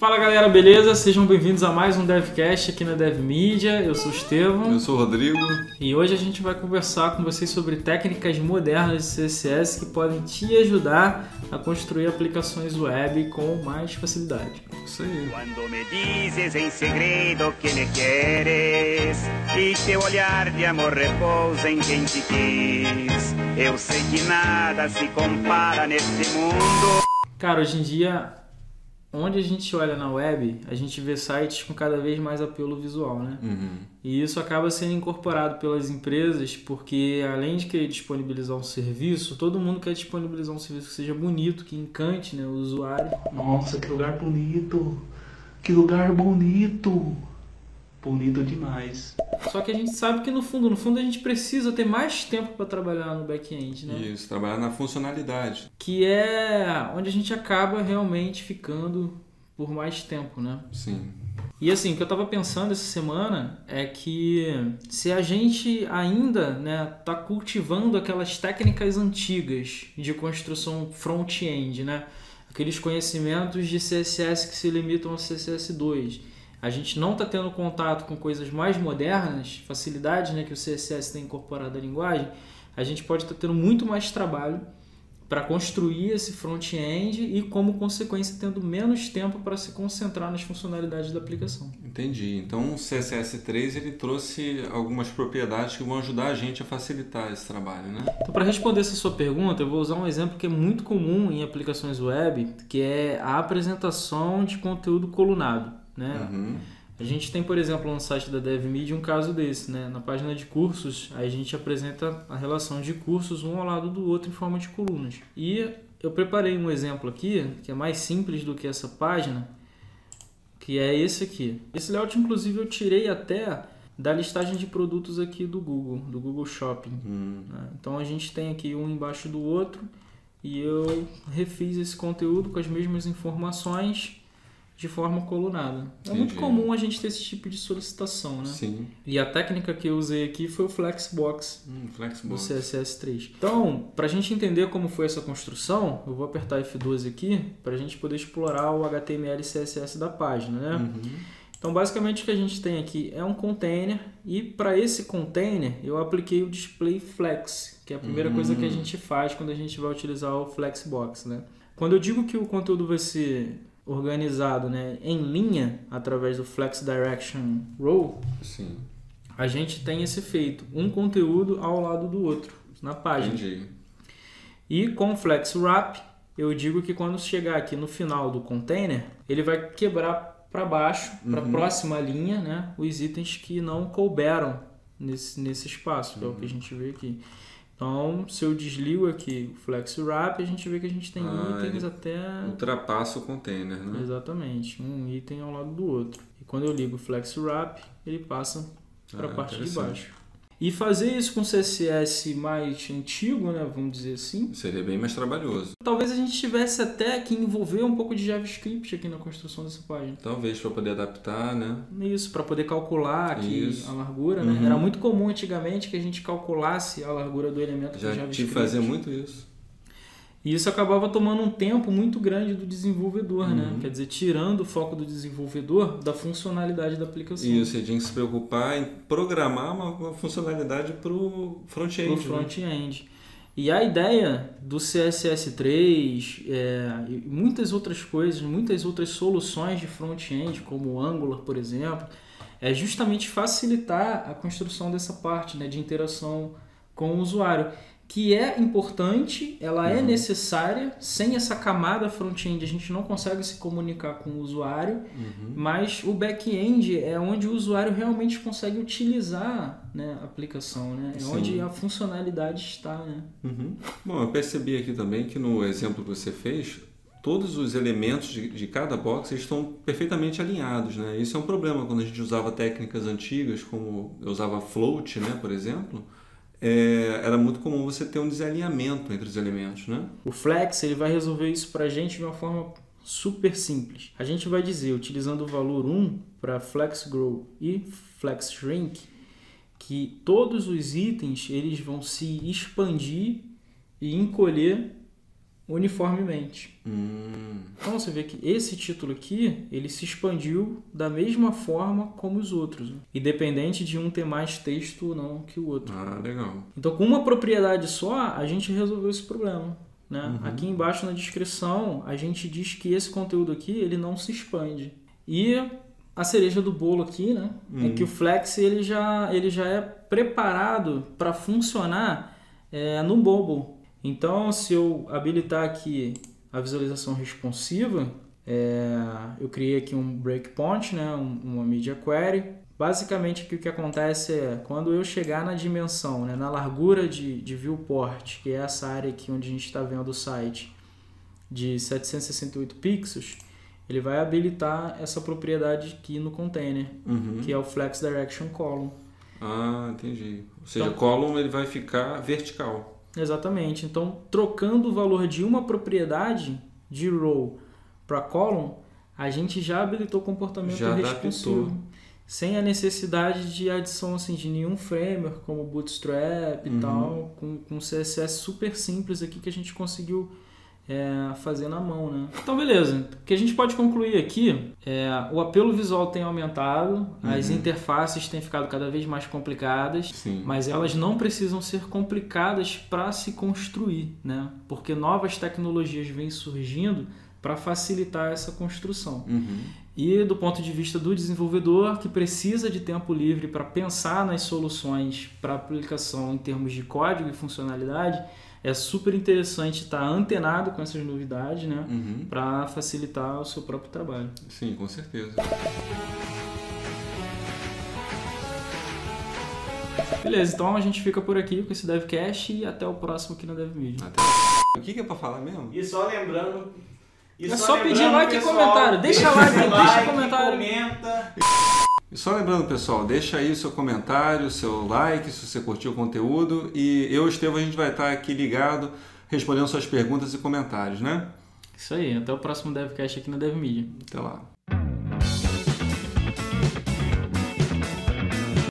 Fala galera, beleza? Sejam bem-vindos a mais um DevCast aqui na DevMedia. Eu sou o Estevão. Eu sou o Rodrigo. E hoje a gente vai conversar com vocês sobre técnicas modernas de CSS que podem te ajudar a construir aplicações web com mais facilidade. Isso aí. Quando me dizes em segredo que me queres e teu olhar de amor repousa em quem te quis, eu sei que nada se compara neste mundo. Cara, hoje em dia, onde a gente olha na web, a gente vê sites com cada vez mais apelo visual, né? Uhum. E isso acaba sendo incorporado pelas empresas, porque além de querer disponibilizar um serviço, todo mundo quer disponibilizar um serviço que seja bonito, que encante né, o usuário. Nossa, que lugar bonito! Que lugar bonito! Bonito demais. Só que a gente sabe que no fundo, no fundo a gente precisa ter mais tempo para trabalhar no back-end, né? Isso, trabalhar na funcionalidade. Que é onde a gente acaba realmente ficando por mais tempo, né? Sim. E assim, o que eu tava pensando essa semana é que se a gente ainda né, tá cultivando aquelas técnicas antigas de construção front-end, né? Aqueles conhecimentos de CSS que se limitam ao CSS2. A gente não está tendo contato com coisas mais modernas, facilidades né, que o CSS tem incorporado à linguagem, a gente pode estar tá tendo muito mais trabalho para construir esse front-end e, como consequência, tendo menos tempo para se concentrar nas funcionalidades da aplicação. Entendi. Então, o CSS3 ele trouxe algumas propriedades que vão ajudar a gente a facilitar esse trabalho, né? Então, para responder essa sua pergunta, eu vou usar um exemplo que é muito comum em aplicações web, que é a apresentação de conteúdo colunado. Né? Uhum. A gente tem, por exemplo, no site da DevMedia um caso desse. Né? Na página de cursos, a gente apresenta a relação de cursos um ao lado do outro em forma de colunas. E eu preparei um exemplo aqui, que é mais simples do que essa página, que é esse aqui. Esse layout, inclusive, eu tirei até da listagem de produtos aqui do Google, do Google Shopping. Hum. Né? Então a gente tem aqui um embaixo do outro e eu refiz esse conteúdo com as mesmas informações de forma colunada. É muito comum a gente ter esse tipo de solicitação, né? Sim. E a técnica que eu usei aqui foi o Flexbox Hum, do Flexbox. CSS3. Então, para a gente entender como foi essa construção, eu vou apertar F12 aqui para a gente poder explorar o HTML e CSS da página, né? Uhum. Então, basicamente o que a gente tem aqui é um container e para esse container eu apliquei o display flex, que é a primeira Hum. coisa que a gente faz quando a gente vai utilizar o Flexbox, né? Quando eu digo que o conteúdo vai ser organizado né, em linha através do Flex Direction Row, Sim. a gente tem esse efeito, um conteúdo ao lado do outro na página. Entendi. E com o Flex Wrap, eu digo que quando chegar aqui no final do container, ele vai quebrar para baixo, para a Uhum. próxima linha, né, os itens que não couberam nesse, nesse espaço, que é o Uhum. que a gente vê aqui. Então, se eu desligo aqui o Flex Wrap, a gente vê que a gente tem Ah, itens até Ultrapassa o container, né? Exatamente, um item ao lado do outro. E quando eu ligo o Flex Wrap, ele passa para a Ah, parte de baixo. E fazer isso com CSS mais antigo, né, vamos dizer assim, Seria bem mais trabalhoso. talvez a gente tivesse até que envolver um pouco de JavaScript aqui na construção dessa página. Talvez para poder adaptar, né? Isso, para poder calcular aqui Isso. a largura, né? Uhum. Era muito comum antigamente que a gente calculasse a largura do elemento com Já JavaScript. tive que fazer muito isso. E isso acabava tomando um tempo muito grande do desenvolvedor, né? Uhum. Quer dizer, tirando o foco do desenvolvedor da funcionalidade da aplicação. E você tinha que se preocupar em programar uma, uma funcionalidade para o front-end. pro né? front-end. E a ideia do CSS3 é, e muitas outras coisas, muitas outras soluções de front-end, como o Angular, por exemplo, é justamente facilitar a construção dessa parte né, de interação com o usuário, que é importante, ela é Uhum. necessária. Sem essa camada front-end, a gente não consegue se comunicar com o usuário. Uhum. Mas o back-end é onde o usuário realmente consegue utilizar né, a aplicação, né? É Sim. onde a funcionalidade está, né? Uhum. Bom, eu percebi aqui também que no exemplo que você fez, todos os elementos de, de cada box estão perfeitamente alinhados, né? Isso é um problema quando a gente usava técnicas antigas, como eu usava float, né, por exemplo. É, era muito comum você ter um desalinhamento entre os elementos, né? O Flex ele vai resolver isso para a gente de uma forma super simples. A gente vai dizer, utilizando o valor 1 para Flex Grow e Flex Shrink, que todos os itens eles vão se expandir e encolher uniformemente. Hum, Então você vê que esse título aqui, ele se expandiu da mesma forma como os outros, né? independente de um ter mais texto ou não que o outro. ah, legal. Então, com uma propriedade só, a gente resolveu esse problema. Né? Uhum. Aqui embaixo na descrição, a gente diz que esse conteúdo aqui ele não se expande. E a cereja do bolo aqui, né, é Uhum. que o Flex ele já, ele já é preparado para funcionar é, no mobile. Então, se eu habilitar aqui a visualização responsiva, é, eu criei aqui um breakpoint, né, um- uma media query. Basicamente, aqui o que acontece é quando eu chegar na dimensão, né, na largura de, de viewport, que é essa área aqui onde a gente está vendo o site, de 768 pixels, ele vai habilitar essa propriedade aqui no container, Uhum. que é o Flex Direction Column. Ah, entendi. Ou seja, Então- column ele vai ficar vertical. Exatamente. Então, trocando o valor de uma propriedade de row para column, a gente já habilitou o comportamento Já responsivo. adaptou. Sem a necessidade de adição assim, de nenhum framework, como Bootstrap e Uhum. tal, com, com CSS super simples aqui que a gente conseguiu é, fazer na mão, né? Então, beleza. O que a gente pode concluir aqui é o apelo visual tem aumentado, as Uhum. interfaces têm ficado cada vez mais complicadas, Sim. mas elas não precisam ser complicadas para se construir, né? Porque novas tecnologias vêm surgindo para facilitar essa construção. Uhum. E do ponto de vista do desenvolvedor, que precisa de tempo livre para pensar nas soluções para aplicação em termos de código e funcionalidade, é super interessante estar antenado com essas novidades, né? Uhum. Para facilitar o seu próprio trabalho. Sim, com certeza. Beleza, então a gente fica por aqui com esse DevCast e até o próximo aqui na DevMedia. Até. O que que é pra falar mesmo? E só lembrando. E É só pedir lembrando, like e pessoal, comentário. Deixa like, deixa like, comentário. Comenta. E só lembrando, pessoal, deixa aí o seu comentário, o seu like, se você curtiu o conteúdo. E eu e o Estevam, a gente vai estar aqui ligado, respondendo suas perguntas e comentários, né? Isso aí, até o próximo DevCast aqui na DevMedia. Até lá.